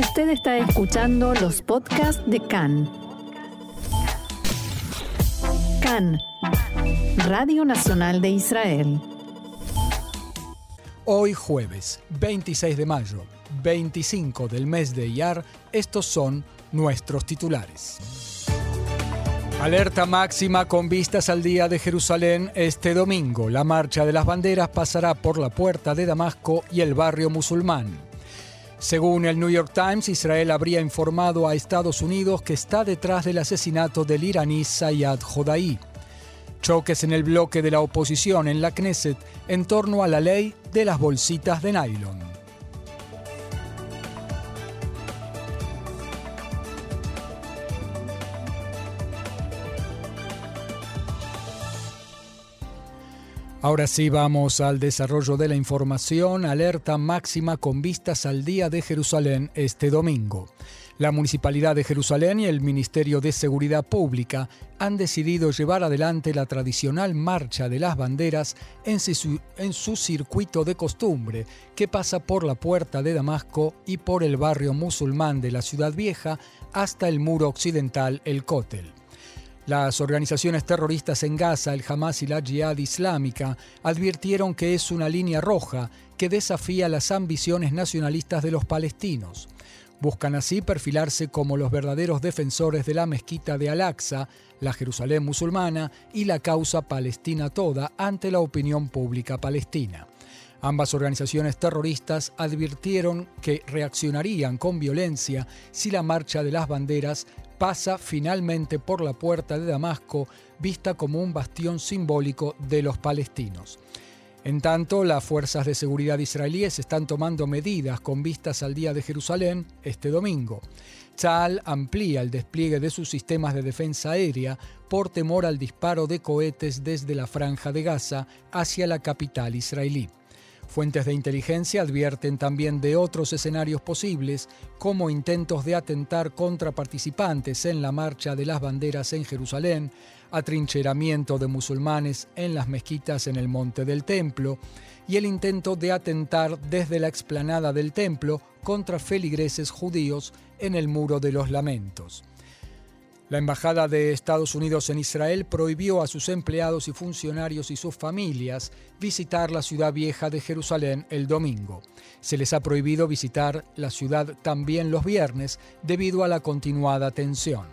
Usted está escuchando los podcasts de CAN. CAN, Radio Nacional de Israel. Hoy jueves 26 de mayo, 25 del mes de Iyar, estos son nuestros titulares. Alerta máxima con vistas al Día de Jerusalén este domingo. La marcha de las banderas pasará por la puerta de Damasco y el barrio musulmán. Según el New York Times, Israel habría informado a Estados Unidos que está detrás del asesinato del iraní Sayyad Jodaí. Choques en el bloque de la oposición en la Knesset en torno a la ley de las bolsitas de nylon. Ahora sí vamos al desarrollo de la información. Alerta máxima con vistas al Día de Jerusalén este domingo. La Municipalidad de Jerusalén y el Ministerio de Seguridad Pública han decidido llevar adelante la tradicional Marcha de las Banderas en su, en su, circuito de costumbre, que pasa por la Puerta de Damasco y por el barrio musulmán de la Ciudad Vieja hasta el muro occidental, el Kotel. Las organizaciones terroristas en Gaza, el Hamas y la Jihad Islámica, advirtieron que es una línea roja que desafía las ambiciones nacionalistas de los palestinos. Buscan así perfilarse como los verdaderos defensores de la mezquita de Al-Aqsa, la Jerusalén musulmana y la causa palestina toda ante la opinión pública palestina. Ambas organizaciones terroristas advirtieron que reaccionarían con violencia si la marcha de las banderas pasa finalmente por la puerta de Damasco, vista como un bastión simbólico de los palestinos. En tanto, las fuerzas de seguridad israelíes están tomando medidas con vistas al Día de Jerusalén este domingo. Tzal amplía el despliegue de sus sistemas de defensa aérea por temor al disparo de cohetes desde la franja de Gaza hacia la capital israelí. Fuentes de inteligencia advierten también de otros escenarios posibles, como intentos de atentar contra participantes en la marcha de las banderas en Jerusalén, atrincheramiento de musulmanes en las mezquitas en el monte del templo y el intento de atentar desde la explanada del templo contra feligreses judíos en el muro de los lamentos. La Embajada de Estados Unidos en Israel prohibió a sus empleados y funcionarios y sus familias visitar la ciudad vieja de Jerusalén el domingo. Se les ha prohibido visitar la ciudad también los viernes debido a la continuada tensión.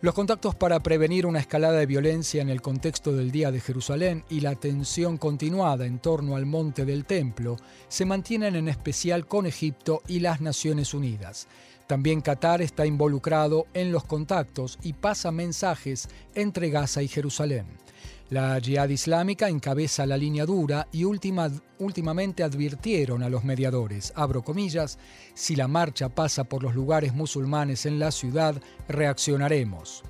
Los contactos para prevenir una escalada de violencia en el contexto del Día de Jerusalén y la tensión continuada en torno al monte del Templo se mantienen en especial con Egipto y las Naciones Unidas. También Qatar está involucrado en los contactos y pasa mensajes entre Gaza y Jerusalén. La Jihad Islámica encabeza la línea dura y últimamente advirtieron a los mediadores, abro comillas, si la marcha pasa por los lugares musulmanes en la ciudad, reaccionaremos.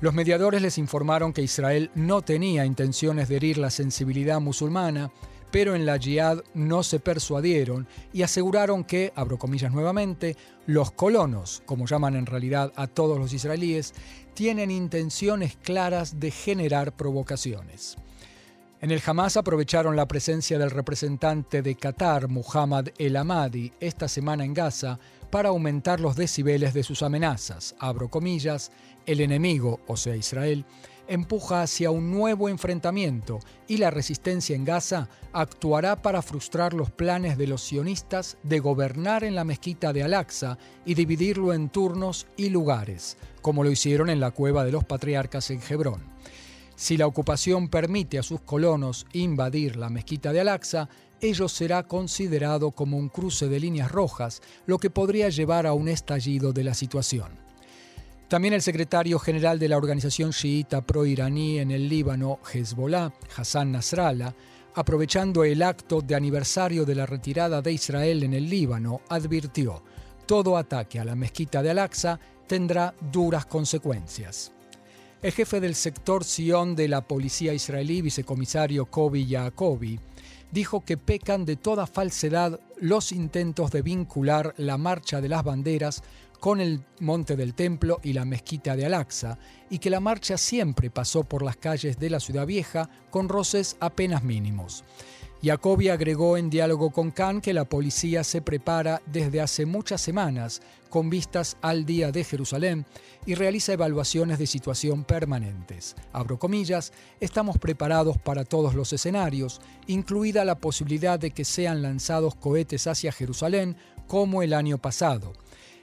Los mediadores les informaron que Israel no tenía intenciones de herir la sensibilidad musulmana pero en la Jihad no se persuadieron y aseguraron que, abro comillas nuevamente, los colonos, como llaman en realidad a todos los israelíes, tienen intenciones claras de generar provocaciones. En el Hamas aprovecharon la presencia del representante de Qatar, Muhammad El Amadi, esta semana en Gaza para aumentar los decibeles de sus amenazas. Abro comillas, el enemigo, o sea Israel, empuja hacia un nuevo enfrentamiento y la resistencia en Gaza actuará para frustrar los planes de los sionistas de gobernar en la mezquita de Al-Aqsa y dividirlo en turnos y lugares, como lo hicieron en la cueva de los patriarcas en Hebrón. Si la ocupación permite a sus colonos invadir la mezquita de Al-Aqsa, ello será considerado como un cruce de líneas rojas, lo que podría llevar a un estallido de la situación. También el secretario general de la organización chiita pro-iraní en el Líbano, Hezbollah, Hassan Nasrallah, aprovechando el acto de aniversario de la retirada de Israel en el Líbano, advirtió, todo ataque a la mezquita de Al-Aqsa tendrá duras consecuencias. El jefe del sector Sion de la policía israelí, vicecomisario Kobi Yaakobi, dijo que pecan de toda falsedad los intentos de vincular la marcha de las banderas con el monte del templo y la mezquita de Al-Aqsa, y que la marcha siempre pasó por las calles de la ciudad vieja con roces apenas mínimos. Jacobi agregó en diálogo con Khan que la policía se prepara desde hace muchas semanas con vistas al Día de Jerusalén y realiza evaluaciones de situación permanentes. Abro comillas, estamos preparados para todos los escenarios, incluida la posibilidad de que sean lanzados cohetes hacia Jerusalén como el año pasado.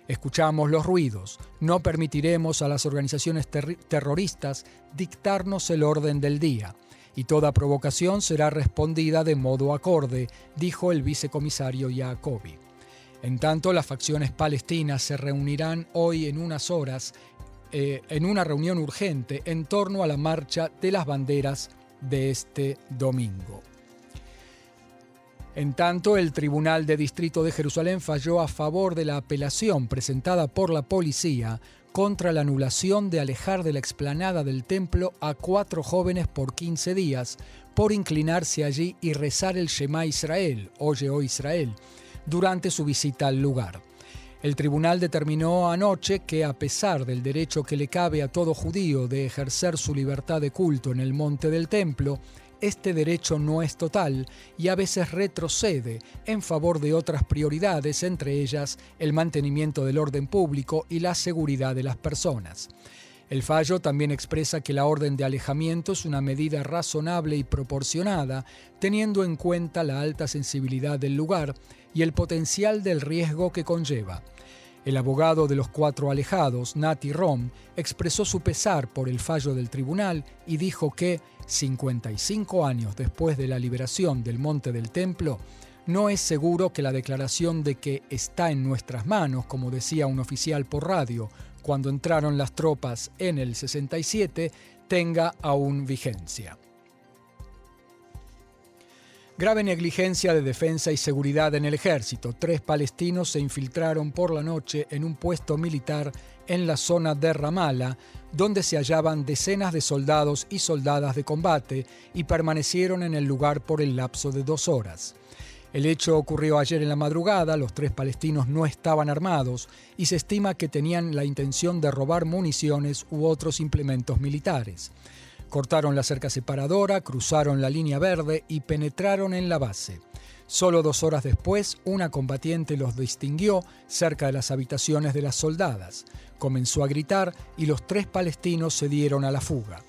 Escuchamos los ruidos. No permitiremos a las organizaciones terroristas dictarnos el orden del día y toda provocación será respondida de modo acorde, dijo el vicecomisario Jacobi. En tanto, las facciones palestinas se reunirán hoy en unas horas eh, en una reunión urgente en torno a la marcha de las banderas de este domingo. En tanto, el Tribunal de Distrito de Jerusalén falló a favor de la apelación presentada por la policía contra la anulación de alejar de la explanada del templo a cuatro jóvenes por 15 días por inclinarse allí y rezar el Shema Israel, Oye, oh Israel, durante su visita al lugar. El tribunal determinó anoche que a pesar del derecho que le cabe a todo judío de ejercer su libertad de culto en el monte del templo, este derecho no es total y a veces retrocede en favor de otras prioridades, entre ellas el mantenimiento del orden público y la seguridad de las personas. El fallo también expresa que la orden de alejamiento es una medida razonable y proporcionada, teniendo en cuenta la alta sensibilidad del lugar y el potencial del riesgo que conlleva. El abogado de los cuatro alejados, Nati Rom, expresó su pesar por el fallo del tribunal y dijo que, 55 años después de la liberación del Monte del Templo, no es seguro que la declaración de que está en nuestras manos, como decía un oficial por radio cuando entraron las tropas en el 67, tenga aún vigencia. Grave negligencia de defensa y seguridad en el ejército. Tres palestinos se infiltraron por la noche en un puesto militar en la zona de Ramala, donde se hallaban decenas de soldados y soldadas de combate y permanecieron en el lugar por el lapso de dos horas. El hecho ocurrió ayer en la madrugada, los tres palestinos no estaban armados y se estima que tenían la intención de robar municiones u otros implementos militares. Cortaron la cerca separadora, cruzaron la línea verde y penetraron en la base. Solo dos horas después, una combatiente los distinguió cerca de las habitaciones de las soldadas. Comenzó a gritar y los tres palestinos se dieron a la fuga.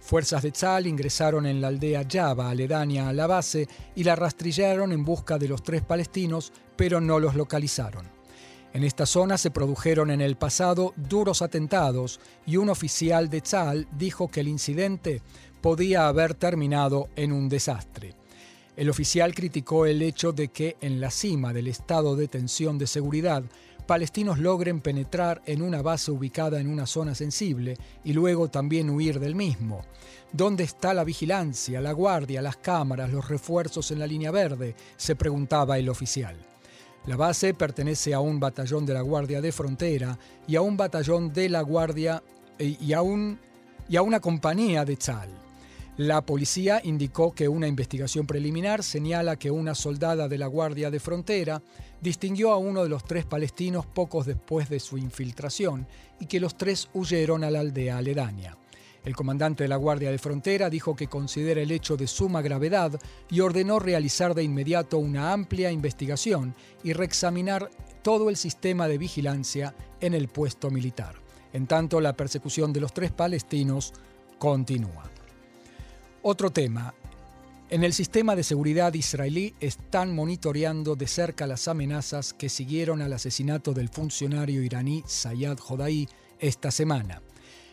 Fuerzas de Tzal ingresaron en la aldea Java, aledaña a la base, y la rastrillaron en busca de los tres palestinos, pero no los localizaron. En esta zona se produjeron en el pasado duros atentados y un oficial de Tzal dijo que el incidente podía haber terminado en un desastre. El oficial criticó el hecho de que en la cima del estado de tensión de seguridad, palestinos logren penetrar en una base ubicada en una zona sensible y luego también huir del mismo. ¿Dónde está la vigilancia, la guardia, las cámaras, los refuerzos en la línea verde? se preguntaba el oficial. La base pertenece a un batallón de la Guardia de Frontera y a un batallón de la Guardia eh, y a, una compañía de Tzal. La policía indicó que una investigación preliminar señala que una soldada de la Guardia de Frontera distinguió a uno de los tres palestinos pocos después de su infiltración y que los tres huyeron a la aldea aledaña. El comandante de la Guardia de Frontera dijo que considera el hecho de suma gravedad y ordenó realizar de inmediato una amplia investigación y reexaminar todo el sistema de vigilancia en el puesto militar. En tanto, la persecución de los tres palestinos continúa. Otro tema. En el sistema de seguridad israelí están monitoreando de cerca las amenazas que siguieron al asesinato del funcionario iraní Sayad Jodai esta semana.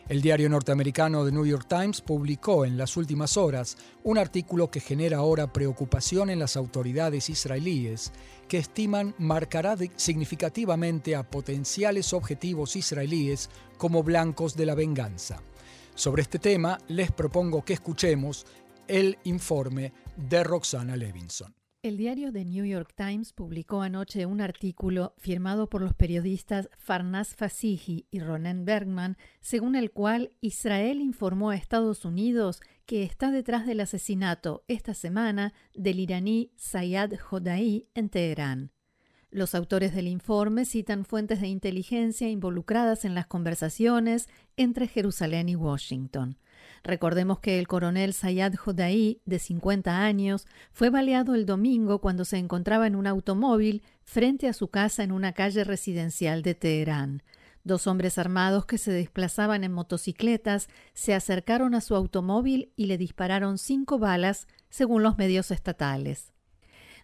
El diario norteamericano The New York Times publicó en las últimas horas un artículo que genera ahora preocupación en las autoridades israelíes, que estiman marcará significativamente a potenciales objetivos israelíes como blancos de la venganza. Sobre este tema les propongo que escuchemos el informe de Roxana Levinson. El diario The New York Times publicó anoche un artículo firmado por los periodistas Farnas Fasihi y Ronen Bergman, según el cual Israel informó a Estados Unidos que está detrás del asesinato esta semana del iraní Sayad Jodai en Teherán. Los autores del informe citan fuentes de inteligencia involucradas en las conversaciones entre Jerusalén y Washington. Recordemos que el coronel Sayad Jodaí, de 50 años, fue baleado el domingo cuando se encontraba en un automóvil frente a su casa en una calle residencial de Teherán. Dos hombres armados que se desplazaban en motocicletas se acercaron a su automóvil y le dispararon cinco balas, según los medios estatales.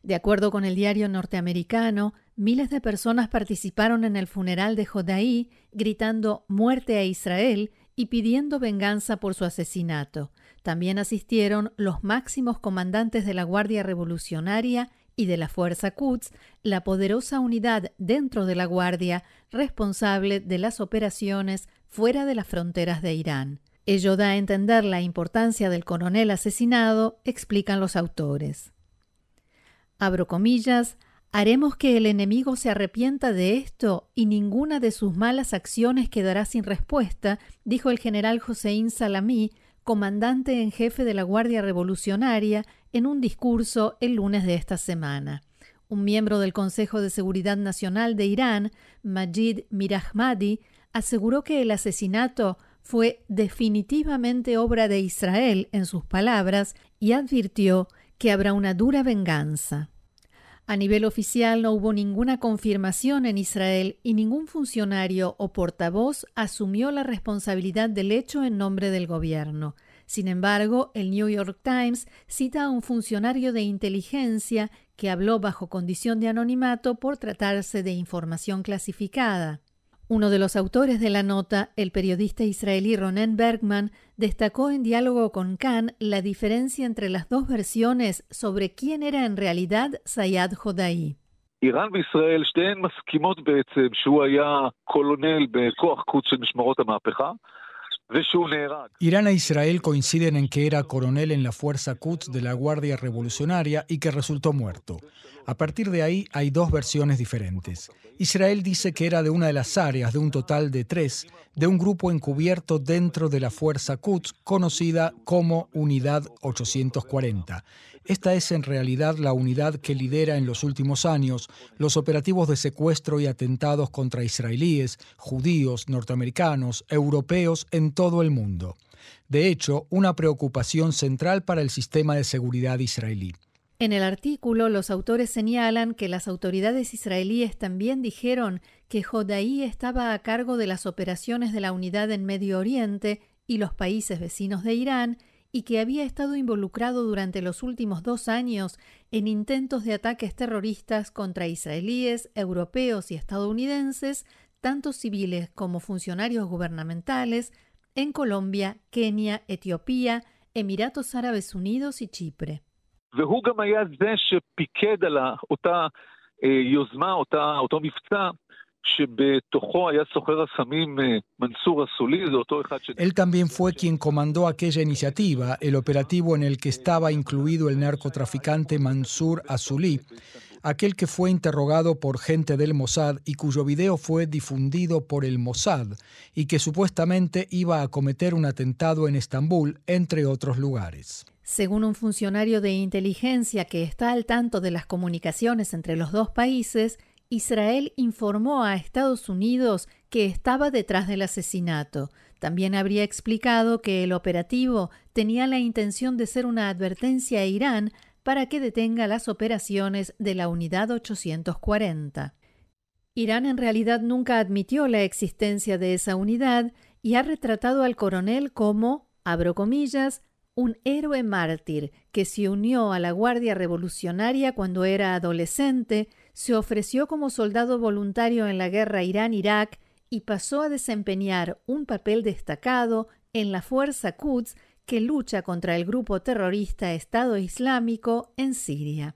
De acuerdo con el diario norteamericano, miles de personas participaron en el funeral de Jodaí gritando muerte a Israel y pidiendo venganza por su asesinato. También asistieron los máximos comandantes de la Guardia Revolucionaria y de la Fuerza Quds, la poderosa unidad dentro de la Guardia responsable de las operaciones fuera de las fronteras de Irán. Ello da a entender la importancia del coronel asesinado, explican los autores abro comillas, haremos que el enemigo se arrepienta de esto y ninguna de sus malas acciones quedará sin respuesta, dijo el general Joseín Salamí, comandante en jefe de la Guardia Revolucionaria, en un discurso el lunes de esta semana. Un miembro del Consejo de Seguridad Nacional de Irán, Majid Mirahmadi, aseguró que el asesinato fue definitivamente obra de Israel, en sus palabras, y advirtió que habrá una dura venganza. A nivel oficial no hubo ninguna confirmación en Israel y ningún funcionario o portavoz asumió la responsabilidad del hecho en nombre del gobierno. Sin embargo, el New York Times cita a un funcionario de inteligencia que habló bajo condición de anonimato por tratarse de información clasificada. Uno de los autores de la nota, el periodista israelí Ronen Bergman, destacó en diálogo con Khan la diferencia entre las dos versiones sobre quién era en realidad Sayad Jodaí. Irán e Israel coinciden en que era coronel en la fuerza Quds de la Guardia Revolucionaria y que resultó muerto. A partir de ahí hay dos versiones diferentes. Israel dice que era de una de las áreas, de un total de tres, de un grupo encubierto dentro de la Fuerza Quds, conocida como Unidad 840. Esta es en realidad la unidad que lidera en los últimos años los operativos de secuestro y atentados contra israelíes, judíos, norteamericanos, europeos en todo el mundo. De hecho, una preocupación central para el sistema de seguridad israelí. En el artículo, los autores señalan que las autoridades israelíes también dijeron que Jodaí estaba a cargo de las operaciones de la unidad en Medio Oriente y los países vecinos de Irán y que había estado involucrado durante los últimos dos años en intentos de ataques terroristas contra israelíes, europeos y estadounidenses, tanto civiles como funcionarios gubernamentales, en Colombia, Kenia, Etiopía, Emiratos Árabes Unidos y Chipre. והוא גם היה זה שפיקד על אותה יוזמה, אותה, אותו מבצע, Él también fue quien comandó aquella iniciativa, el operativo en el que estaba incluido el narcotraficante Mansur Azuli, aquel que fue interrogado por gente del Mossad y cuyo video fue difundido por el Mossad y que supuestamente iba a cometer un atentado en Estambul, entre otros lugares. Según un funcionario de inteligencia que está al tanto de las comunicaciones entre los dos países, Israel informó a Estados Unidos que estaba detrás del asesinato. También habría explicado que el operativo tenía la intención de ser una advertencia a Irán para que detenga las operaciones de la Unidad 840. Irán en realidad nunca admitió la existencia de esa unidad y ha retratado al coronel como, abro comillas, un héroe mártir que se unió a la Guardia Revolucionaria cuando era adolescente, se ofreció como soldado voluntario en la guerra Irán-Irak y pasó a desempeñar un papel destacado en la Fuerza Quds que lucha contra el grupo terrorista Estado Islámico en Siria.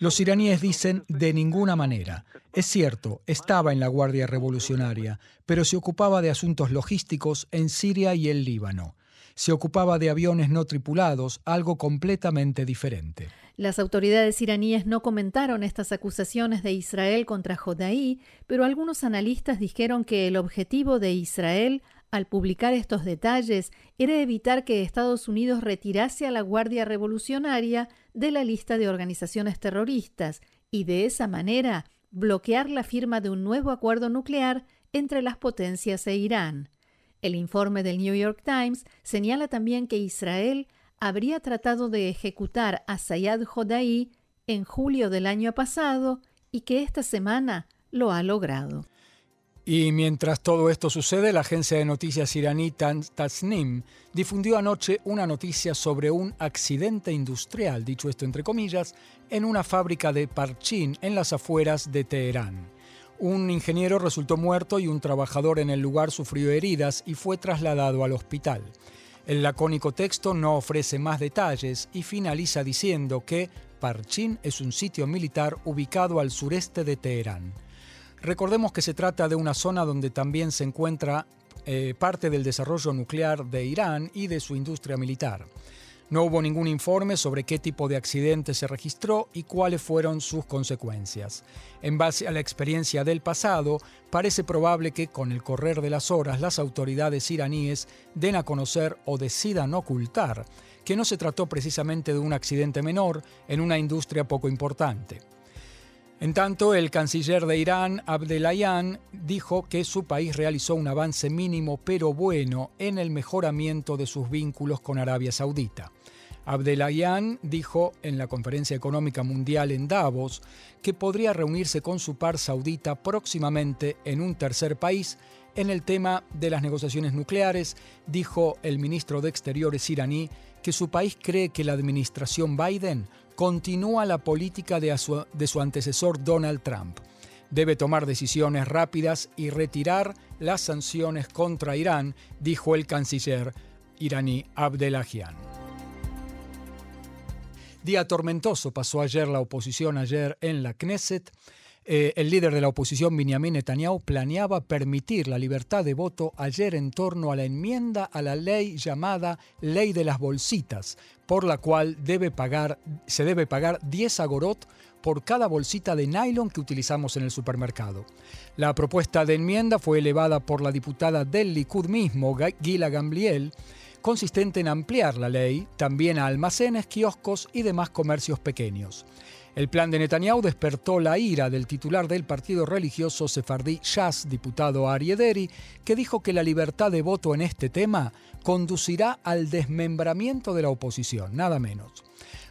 Los iraníes dicen de ninguna manera. Es cierto, estaba en la Guardia Revolucionaria, pero se ocupaba de asuntos logísticos en Siria y el Líbano. Se ocupaba de aviones no tripulados, algo completamente diferente. Las autoridades iraníes no comentaron estas acusaciones de Israel contra Jodaí, pero algunos analistas dijeron que el objetivo de Israel al publicar estos detalles era evitar que Estados Unidos retirase a la Guardia Revolucionaria de la lista de organizaciones terroristas y de esa manera bloquear la firma de un nuevo acuerdo nuclear entre las potencias e Irán. El informe del New York Times señala también que Israel habría tratado de ejecutar a Sayad Jodai en julio del año pasado y que esta semana lo ha logrado. Y mientras todo esto sucede, la agencia de noticias iraní Tasnim difundió anoche una noticia sobre un accidente industrial, dicho esto entre comillas, en una fábrica de Parchin en las afueras de Teherán. Un ingeniero resultó muerto y un trabajador en el lugar sufrió heridas y fue trasladado al hospital. El lacónico texto no ofrece más detalles y finaliza diciendo que Parchin es un sitio militar ubicado al sureste de Teherán. Recordemos que se trata de una zona donde también se encuentra eh, parte del desarrollo nuclear de Irán y de su industria militar. No hubo ningún informe sobre qué tipo de accidente se registró y cuáles fueron sus consecuencias. En base a la experiencia del pasado, parece probable que con el correr de las horas las autoridades iraníes den a conocer o decidan ocultar que no se trató precisamente de un accidente menor en una industria poco importante. En tanto, el canciller de Irán, Abdelayan, dijo que su país realizó un avance mínimo pero bueno en el mejoramiento de sus vínculos con Arabia Saudita. Abdelayan dijo en la Conferencia Económica Mundial en Davos que podría reunirse con su par saudita próximamente en un tercer país en el tema de las negociaciones nucleares, dijo el ministro de Exteriores iraní que su país cree que la administración Biden continúa la política de su, antecesor Donald Trump. Debe tomar decisiones rápidas y retirar las sanciones contra Irán, dijo el canciller iraní Abdelahian. Día tormentoso pasó ayer la oposición ayer en la Knesset. Eh, el líder de la oposición, Benjamin Netanyahu, planeaba permitir la libertad de voto ayer en torno a la enmienda a la ley llamada Ley de las Bolsitas, por la cual pagar, se debe pagar 10 agorot por cada bolsita de nylon que utilizamos en el supermercado. La propuesta de enmienda fue elevada por la diputada del Likud mismo, Gila Gambliel, consistente en ampliar la ley también a almacenes, kioscos y demás comercios pequeños. El plan de Netanyahu despertó la ira del titular del partido religioso sefardí Shas, diputado Ariederi, que dijo que la libertad de voto en este tema conducirá al desmembramiento de la oposición, nada menos.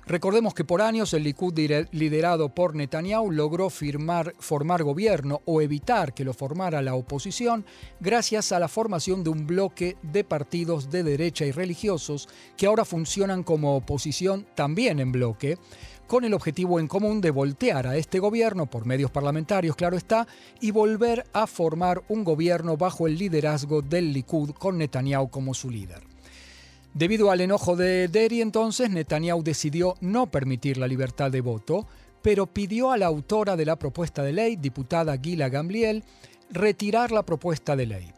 Recordemos que por años el Likud liderado por Netanyahu logró firmar, formar gobierno o evitar que lo formara la oposición gracias a la formación de un bloque de partidos de derecha y religiosos que ahora funcionan como oposición también en bloque, con el objetivo en común de voltear a este gobierno por medios parlamentarios, claro está, y volver a formar un gobierno bajo el liderazgo del Likud con Netanyahu como su líder. Debido al enojo de Deri entonces, Netanyahu decidió no permitir la libertad de voto, pero pidió a la autora de la propuesta de ley, diputada Gila Gamliel, retirar la propuesta de ley.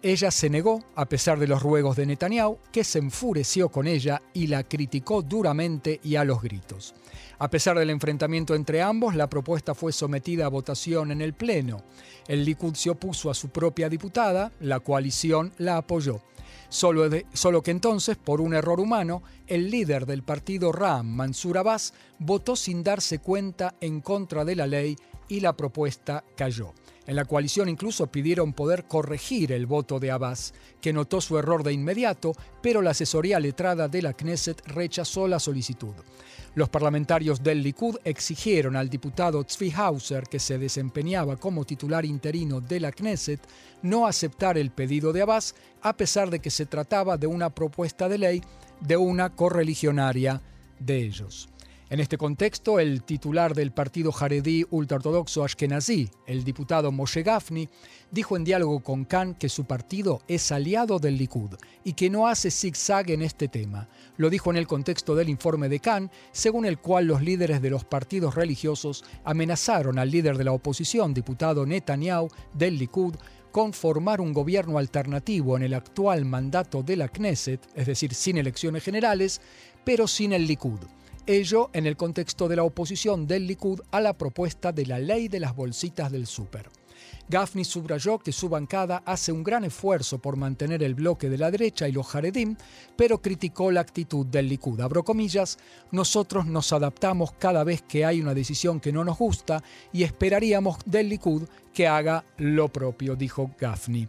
Ella se negó, a pesar de los ruegos de Netanyahu, que se enfureció con ella y la criticó duramente y a los gritos. A pesar del enfrentamiento entre ambos, la propuesta fue sometida a votación en el Pleno. El Likud se opuso a su propia diputada, la coalición la apoyó. Solo, solo, que entonces, por un error humano, el líder del partido Ram, Mansur Abbas, votó sin darse cuenta en contra de la ley y la propuesta cayó. En la coalición incluso pidieron poder corregir el voto de Abbas, que notó su error de inmediato, pero la asesoría letrada de la Knesset rechazó la solicitud. Los parlamentarios del Likud exigieron al diputado Tzvi Hauser, que se desempeñaba como titular interino de la Knesset, no aceptar el pedido de Abbas, a pesar de que se trataba de una propuesta de ley de una correligionaria de ellos. En este contexto, el titular del partido jaredí ultraortodoxo Ashkenazi, el diputado Moshe Gafni, dijo en diálogo con Khan que su partido es aliado del Likud y que no hace zigzag en este tema. Lo dijo en el contexto del informe de Khan, según el cual los líderes de los partidos religiosos amenazaron al líder de la oposición, diputado Netanyahu, del Likud, con formar un gobierno alternativo en el actual mandato de la Knesset, es decir, sin elecciones generales, pero sin el Likud ello en el contexto de la oposición del Likud a la propuesta de la ley de las bolsitas del súper. Gafni subrayó que su bancada hace un gran esfuerzo por mantener el bloque de la derecha y los Haredim, pero criticó la actitud del Likud. Abro comillas, nosotros nos adaptamos cada vez que hay una decisión que no nos gusta y esperaríamos del Likud que haga lo propio, dijo Gafni.